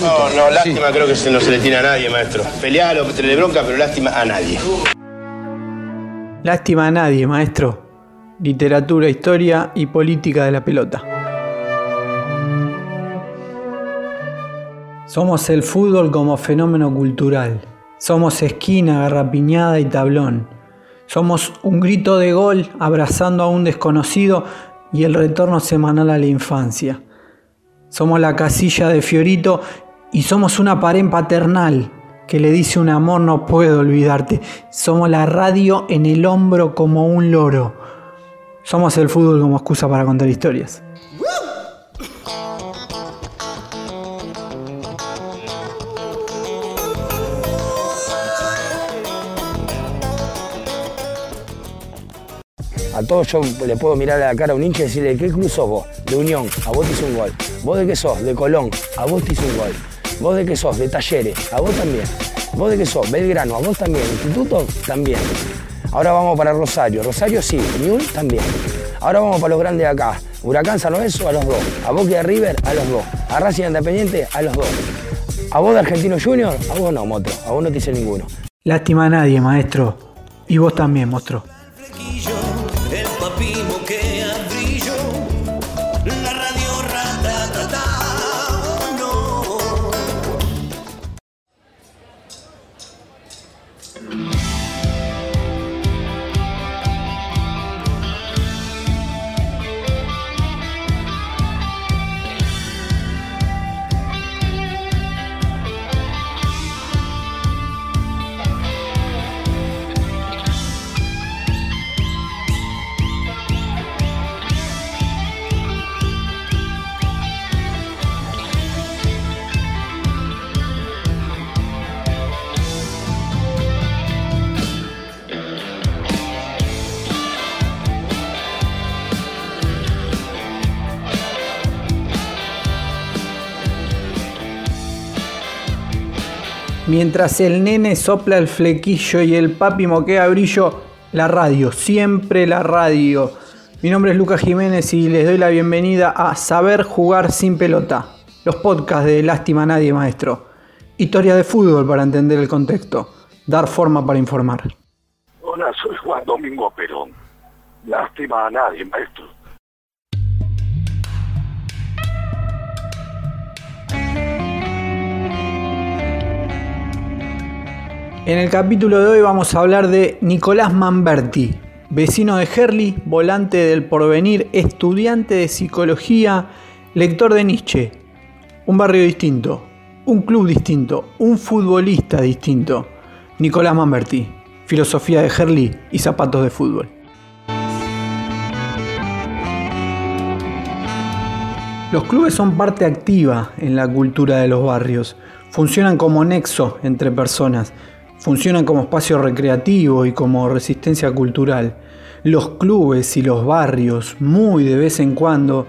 No, no, lástima creo que se no se le tiene a nadie, maestro. Pelear o bronca, pero lástima a nadie. Lástima a nadie, maestro. Literatura, historia y política de la pelota. Somos el fútbol como fenómeno cultural. Somos esquina, garrapiñada y tablón. Somos un grito de gol abrazando a un desconocido y el retorno semanal a la infancia. Somos la casilla de Fiorito y somos una pared paternal que le dice un amor no puedo olvidarte. Somos la radio en el hombro como un loro. Somos el fútbol como excusa para contar historias. A todos yo le puedo mirar a la cara a un hincha y decirle, ¿de qué club sos vos? De Unión, a vos te hizo un gol. ¿Vos de qué sos? De Colón, a vos te hizo un gol. ¿Vos de qué sos? De Talleres, a vos también. ¿Vos de qué sos? Belgrano, a vos también. Instituto, también. Ahora vamos para Rosario. Rosario sí, Unión también. Ahora vamos para los grandes de acá. Huracán San Lorenzo a los dos. A Boca River a los dos. A Racing Independiente a los dos. A vos de Argentino Junior, a vos no, Motro. A vos no te hice ninguno. Lástima a nadie, maestro. Y vos también, monstruo. Mientras el nene sopla el flequillo y el papi moquea brillo, la radio, siempre la radio. Mi nombre es Lucas Jiménez y les doy la bienvenida a Saber Jugar Sin Pelota, los podcasts de Lástima Nadie Maestro. Historia de fútbol para entender el contexto, dar forma para informar. Hola, soy Juan Domingo Perón. Lástima a nadie, maestro. En el capítulo de hoy vamos a hablar de Nicolás Mamberti, vecino de Herli, volante del porvenir, estudiante de psicología, lector de Nietzsche. Un barrio distinto, un club distinto, un futbolista distinto. Nicolás Mamberti, filosofía de Herli y zapatos de fútbol. Los clubes son parte activa en la cultura de los barrios. Funcionan como nexo entre personas. Funcionan como espacio recreativo y como resistencia cultural. Los clubes y los barrios, muy de vez en cuando,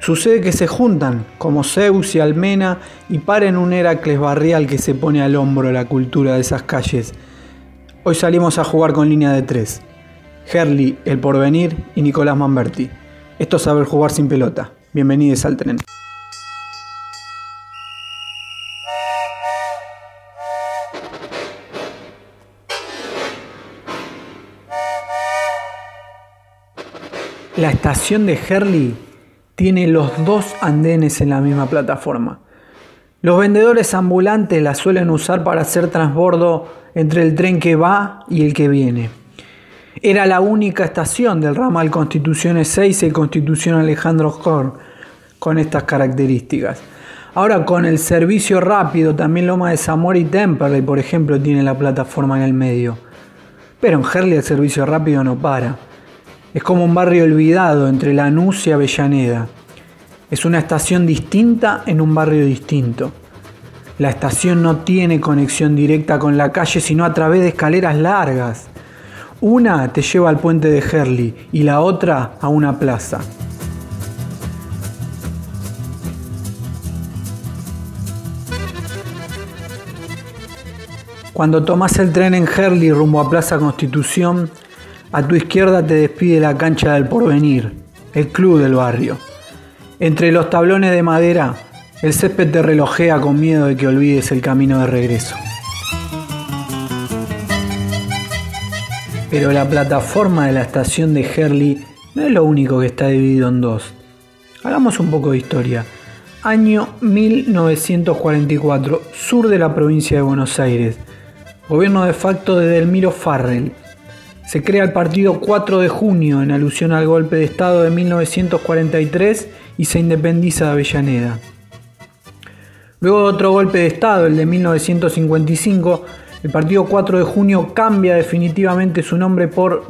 sucede que se juntan, como Zeus y Almena, y paren un Heracles barrial que se pone al hombro la cultura de esas calles. Hoy salimos a jugar con línea de tres. Herli, El Porvenir y Nicolás Mamberti. Esto es saber jugar sin pelota. Bienvenidos al tren. La estación de Herli tiene los dos andenes en la misma plataforma. Los vendedores ambulantes la suelen usar para hacer transbordo entre el tren que va y el que viene. Era la única estación del ramal Constituciones 6 y Constitución Alejandro Horn con estas características. Ahora con el servicio rápido, también Loma de Zamora y Temperley, por ejemplo, tiene la plataforma en el medio. Pero en Herli el servicio rápido no para. Es como un barrio olvidado entre Lanús y Avellaneda. Es una estación distinta en un barrio distinto. La estación no tiene conexión directa con la calle, sino a través de escaleras largas. Una te lleva al puente de Herli y la otra a una plaza. Cuando tomas el tren en Herli rumbo a Plaza Constitución, a tu izquierda te despide la cancha del porvenir, el club del barrio. Entre los tablones de madera El césped te relojea con miedo de que olvides el camino de regreso. Pero la plataforma de la estación de Herley no es lo único que está dividido en dos. Hagamos un poco de historia. Año 1944, sur de la provincia de Buenos Aires. Gobierno de facto de Delmiro Farrell. Se crea el partido 4 de junio en alusión al golpe de Estado de 1943 y se independiza de Avellaneda. Luego de otro golpe de Estado, el de 1955, el partido 4 de junio cambia definitivamente su nombre por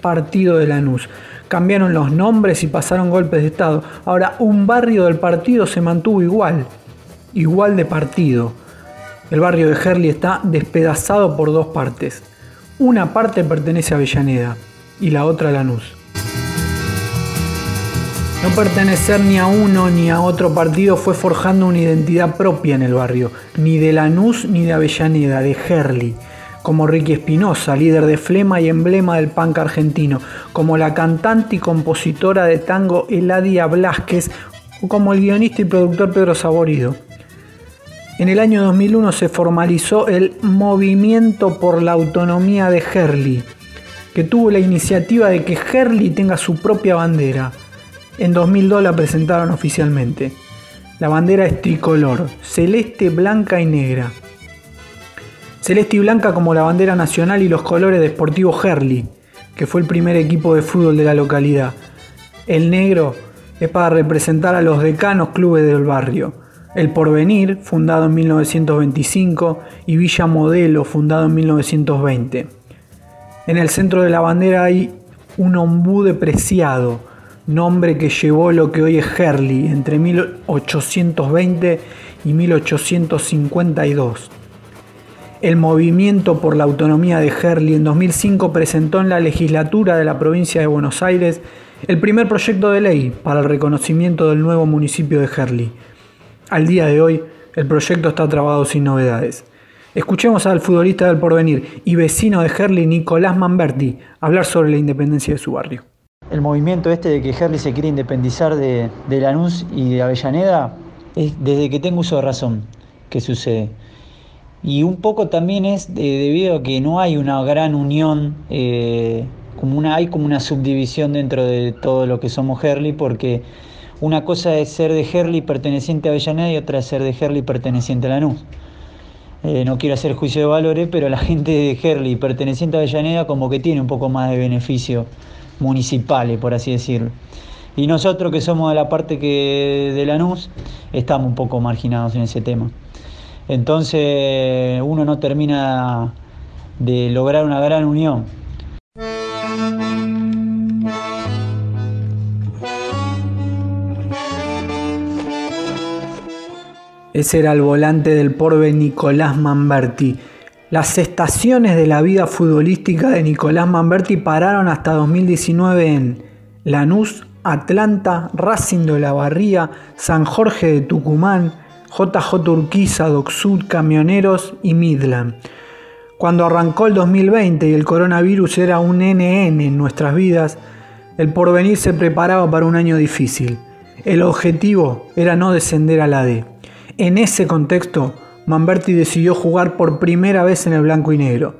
Partido de Lanús. Cambiaron los nombres y pasaron golpes de Estado. Ahora, un barrio del partido se mantuvo igual, igual de partido. El barrio de Herley está despedazado por dos partes. Una parte pertenece a Avellaneda y la otra a Lanús. No pertenecer ni a uno ni a otro partido fue forjando una identidad propia en el barrio, ni de Lanús ni de Avellaneda, de Herley, como Ricky Espinosa, líder de Flema y emblema del punk argentino, como la cantante y compositora de tango Eladia Blasquez, o como el guionista y productor Pedro Saborido. En el año 2001 se formalizó el Movimiento por la Autonomía de Herley, que tuvo la iniciativa de que Herley tenga su propia bandera. En 2002 la presentaron oficialmente. La bandera es tricolor, celeste, blanca y negra. Celeste y blanca como la bandera nacional y los colores de Sportivo Herley, que fue el primer equipo de fútbol de la localidad. El negro es para representar a los decanos clubes del barrio. El Porvenir, fundado en 1925, y Villa Modelo, fundado en 1920. En el centro de la bandera hay un ombú depreciado, nombre que llevó lo que hoy es Herley entre 1820 y 1852. El movimiento por la autonomía de Herley en 2005 presentó en la legislatura de la provincia de Buenos Aires el primer proyecto de ley para el reconocimiento del nuevo municipio de Herley, al día de hoy, el proyecto está trabado sin novedades. Escuchemos al futbolista del porvenir y vecino de Herley, Nicolás Manberti, hablar sobre la independencia de su barrio. El movimiento este de que Herley se quiere independizar de, Lanús y de Avellaneda es desde que tengo uso de razón que sucede. Y un poco también es debido a que no hay una gran unión, eh, como una, hay como una subdivisión dentro de todo lo que somos Herley, porque una cosa es ser de Herley perteneciente a Avellaneda y otra es ser de Herley perteneciente a Lanús. Eh, no quiero hacer juicio de valores, pero la gente de Herley perteneciente a Avellaneda como que tiene un poco más de beneficios municipales, por así decirlo. Y nosotros que somos de la parte que de Lanús, estamos un poco marginados en ese tema. Entonces uno no termina de lograr una gran unión. Ese era el volante del porve Nicolás Manberti. Las estaciones de la vida futbolística de Nicolás Manberti pararon hasta 2019 en Lanús, Atlanta, Racing de la Barría, San Jorge de Tucumán, JJ Urquiza, Docsud, Camioneros y Midland. Cuando arrancó el 2020 y el coronavirus era un NN en nuestras vidas, el porvenir se preparaba para un año difícil. El objetivo era no descender a la D. En ese contexto, Manberti decidió jugar por primera vez en el blanco y negro.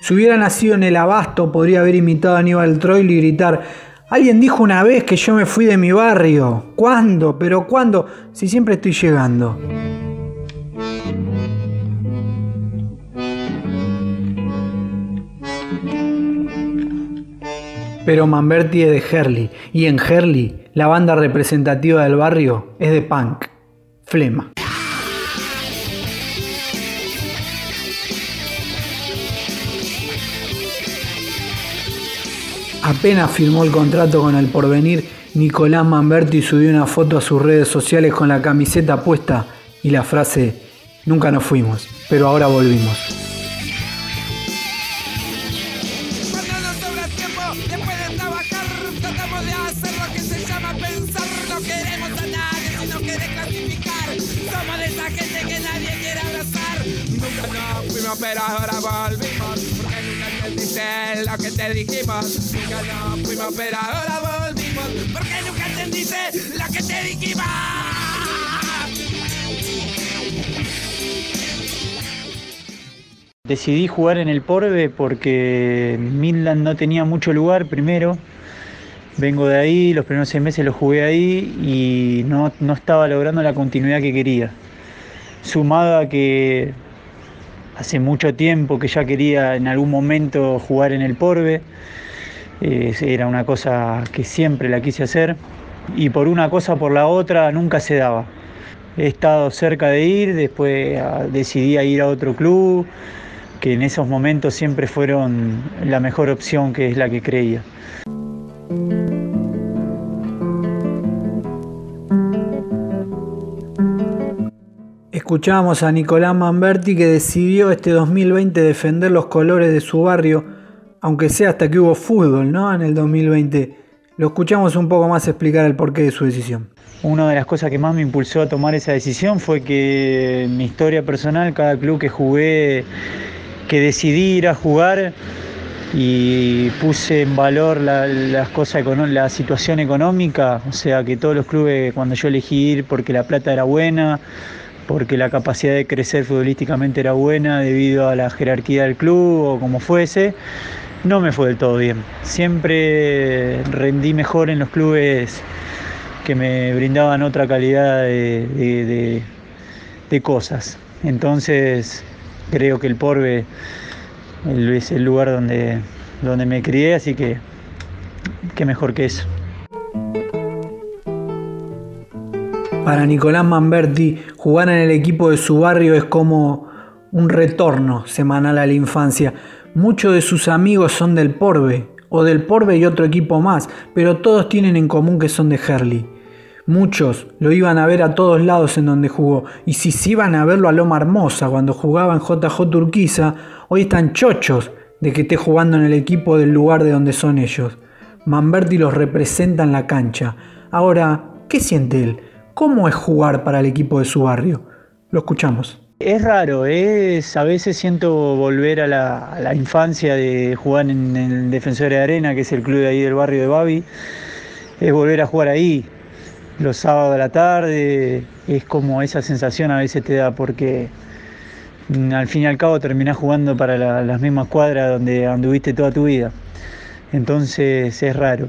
Si hubiera nacido en el abasto, podría haber imitado a Aníbal Troil y gritar, alguien dijo una vez que yo me fui de mi barrio. ¿Cuándo? ¿Pero cuándo? Si siempre estoy llegando. Pero Manberti es de Herley, y en Herley, la banda representativa del barrio es de punk, Flema. Apenas firmó el contrato con el porvenir, Nicolás Manberti subió una foto a sus redes sociales con la camiseta puesta y la frase, nunca nos fuimos, pero ahora volvimos. Nos. No queremos a nadie no quiere clasificar. Somos de esa gente que nadie quiere abrazar. Nunca nos fuimos, pero ahora volvimos entendiste lo que te dijimos. Nunca nos fuimos, pero ahora volvimos. Porque nunca entendiste lo que te dijimos. Decidí jugar en el Porbe porque Midland no tenía mucho lugar primero. Vengo de ahí, los primeros seis meses los jugué ahí y no, no estaba logrando la continuidad que quería. Sumado a que hace mucho tiempo que ya quería en algún momento jugar en el Porbe, eh, era una cosa que siempre la quise hacer y por una cosa por la otra nunca se daba. He estado cerca de ir, después ah, decidí ir a otro club, que en esos momentos siempre fueron la mejor opción que es la que creía. Escuchábamos a Nicolás Manberti que decidió este 2020 defender los colores de su barrio, aunque sea hasta que hubo fútbol, ¿no? En el 2020. Lo escuchamos un poco más explicar el porqué de su decisión. Una de las cosas que más me impulsó a tomar esa decisión fue que en mi historia personal, cada club que jugué, que decidí ir a jugar y puse en valor la, las cosas la situación económica, o sea que todos los clubes cuando yo elegí ir porque la plata era buena, porque la capacidad de crecer futbolísticamente era buena debido a la jerarquía del club o como fuese, no me fue del todo bien. Siempre rendí mejor en los clubes que me brindaban otra calidad de, cosas. Entonces creo que el Porbe es el lugar donde, donde me crié, así que qué mejor que eso. Para Nicolás Manberti, jugar en el equipo de su barrio es como un retorno semanal a la infancia. Muchos de sus amigos son del Porbe, o del Porbe y otro equipo más, pero todos tienen en común que son de Herley. Muchos lo iban a ver a todos lados en donde jugó, y si se iban a verlo a Loma Hermosa cuando jugaba en JJ Turquiza, hoy están chochos de que esté jugando en el equipo del lugar de donde son ellos. Manberti los representa en la cancha. Ahora, ¿qué siente él? ¿Cómo es jugar para el equipo de su barrio? Lo escuchamos. Es raro, es, a veces siento volver a la, infancia de jugar en el Defensor de Arena, que es el club de ahí del barrio de Babi. Es volver a jugar ahí, los sábados de la tarde, es como esa sensación a veces te da porque al fin y al cabo terminás jugando para las mismas cuadras donde anduviste toda tu vida. Entonces es raro,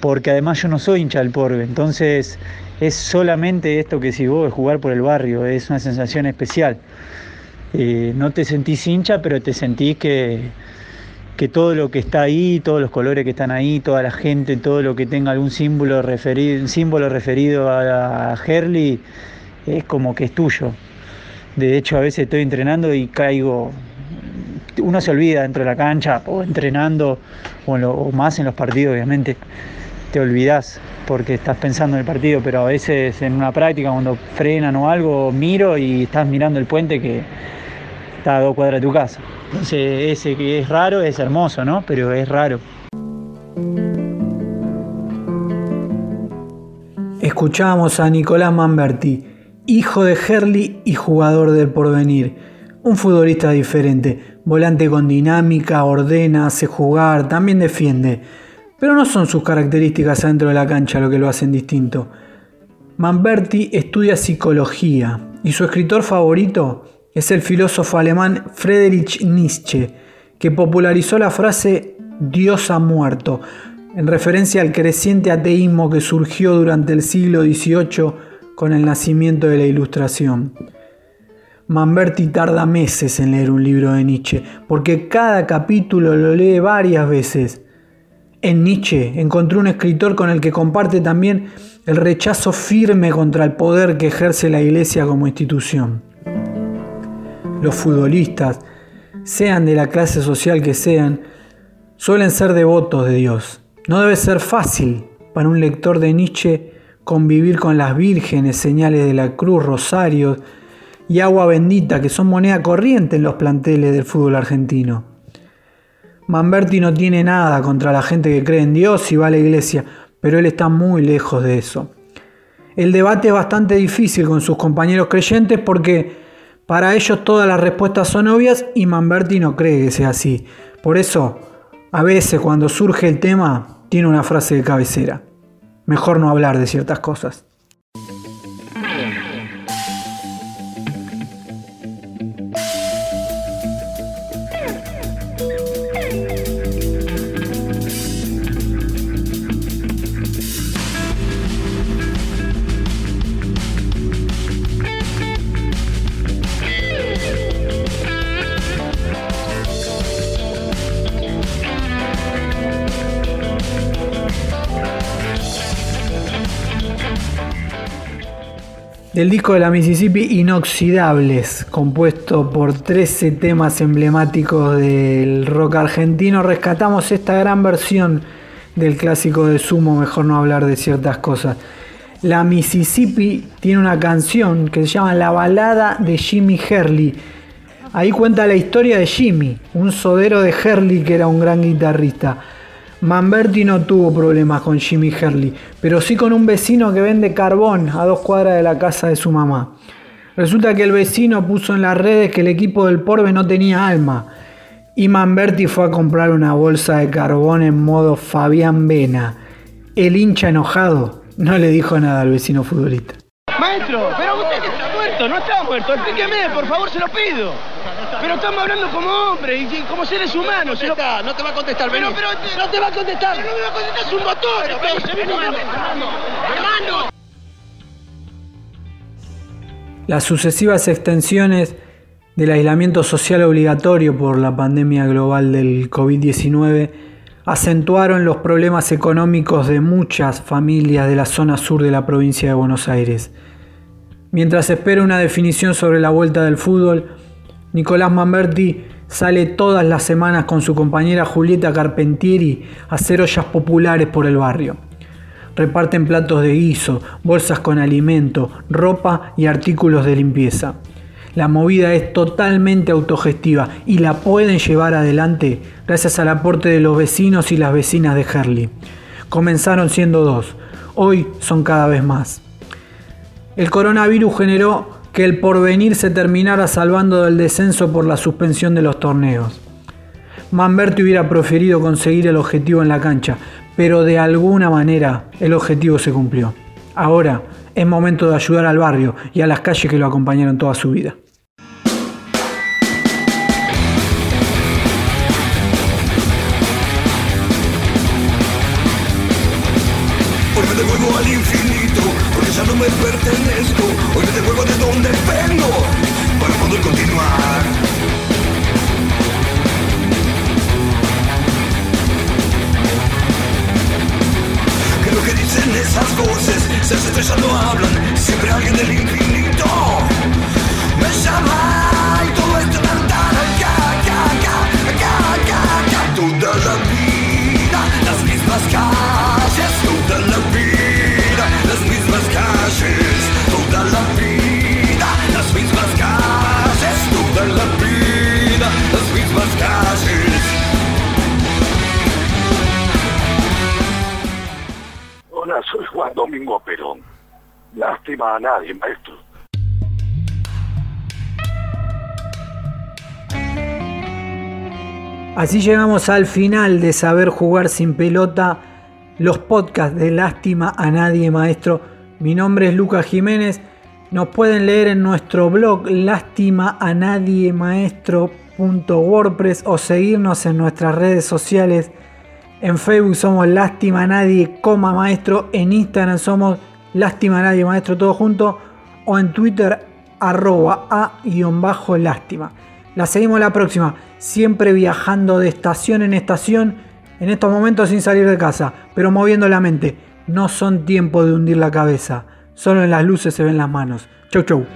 porque además yo no soy hincha del Porbe, entonces es solamente esto que si vos jugar por el barrio, es una sensación especial. Eh, no te sentís hincha, pero te sentís que, todo lo que está ahí, todos los colores que están ahí, toda la gente, todo lo que tenga algún símbolo referido, símbolo referido a, a Herley, es como que es tuyo. De hecho, a veces estoy entrenando y caigo. Uno se olvida dentro de la cancha, o entrenando, o, más en los partidos, obviamente. Te olvidas porque estás pensando en el partido, pero a veces en una práctica, cuando frenan o algo, miro y estás mirando el puente que está a dos cuadras de tu casa. Entonces, ese que es raro es hermoso, ¿no? Pero es raro. Escuchamos a Nicolás Manberti, hijo de Herli y jugador del porvenir. Un futbolista diferente, volante con dinámica, ordena, hace jugar, también defiende. Pero no son sus características dentro de la cancha lo que lo hacen distinto. Manberti estudia psicología y su escritor favorito es el filósofo alemán Friedrich Nietzsche, que popularizó la frase Dios ha muerto, en referencia al creciente ateísmo que surgió durante el siglo XVIII con el nacimiento de la Ilustración. Manberti tarda meses en leer un libro de Nietzsche, porque cada capítulo lo lee varias veces. En Nietzsche encontró un escritor con el que comparte también el rechazo firme contra el poder que ejerce la Iglesia como institución los futbolistas, sean de la clase social que sean, suelen ser devotos de Dios. No debe ser fácil para un lector de Nietzsche convivir con las vírgenes, señales de la cruz, rosarios y agua bendita que son moneda corriente en los planteles del fútbol argentino. Manberti no tiene nada contra la gente que cree en Dios y va a la iglesia, pero él está muy lejos de eso. El debate es bastante difícil con sus compañeros creyentes porque para ellos todas las respuestas son obvias y Manberti no cree que sea así. Por eso, a veces cuando surge el tema, tiene una frase de cabecera. Mejor no hablar de ciertas cosas. Del disco de la Mississippi Inoxidables, compuesto por 13 temas emblemáticos del rock argentino, rescatamos esta gran versión del clásico de Sumo, mejor no hablar de ciertas cosas. La Mississippi tiene una canción que se llama La balada de Jimmy Herley. Ahí cuenta la historia de Jimmy, un sodero de Herley que era un gran guitarrista. Manberti no tuvo problemas con Jimmy Herley, pero sí con un vecino que vende carbón a dos cuadras de la casa de su mamá. Resulta que el vecino puso en las redes que el equipo del Porbe no tenía alma y Manberti fue a comprar una bolsa de carbón en modo Fabián Vena. El hincha enojado no le dijo nada al vecino futbolista. Maestro, pero usted está muerto, no está muerto. Explíqueme, por favor, se lo pido. Pero estamos hablando como hombres y como seres humanos. No, está, no te va a contestar, pero, pero no te va a contestar. No me va a contestar, es un motor. hermano. Las sucesivas extensiones del aislamiento social obligatorio por la pandemia global del COVID-19 acentuaron los problemas económicos de muchas familias de la zona sur de la provincia de Buenos Aires. Mientras espera una definición sobre la vuelta del fútbol, Nicolás Mamberti sale todas las semanas con su compañera Julieta Carpentieri a hacer ollas populares por el barrio. Reparten platos de guiso, bolsas con alimento, ropa y artículos de limpieza. La movida es totalmente autogestiva y la pueden llevar adelante gracias al aporte de los vecinos y las vecinas de Herley. Comenzaron siendo dos, hoy son cada vez más. El coronavirus generó que el porvenir se terminara salvando del descenso por la suspensión de los torneos. Manberti hubiera preferido conseguir el objetivo en la cancha, pero de alguna manera el objetivo se cumplió. Ahora es momento de ayudar al barrio y a las calles que lo acompañaron toda su vida. Porque ya no me pertenezco. Hoy me devuelvo de donde vengo, para poder continuar. Que lo que dicen esas voces, esas estrellas no hablan, siempre alguien del infinito me llama y todo esto tan tan acá, acá, acá, acá, acá, acá, toda la vida, las mismas calles, Perón. Lástima a nadie, maestro. Así llegamos al final de Saber Jugar sin Pelota, los podcasts de Lástima a Nadie Maestro. Mi nombre es Lucas Jiménez. Nos pueden leer en nuestro blog lastimaanadiemaestro.wordpress o seguirnos en nuestras redes sociales. En Facebook somos Lástima Nadie, coma maestro. En Instagram somos Lástima Nadie Maestro, todo junto. O en Twitter, arroba a-lástima. La seguimos la próxima, siempre viajando de estación en estación, en estos momentos sin salir de casa, pero moviendo la mente. No son tiempos de hundir la cabeza, solo en las luces se ven las manos. Chau chau.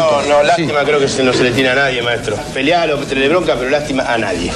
No, no, lástima creo que se no se le tiene a nadie, maestro. Pelealo, le bronca, pero lástima a nadie.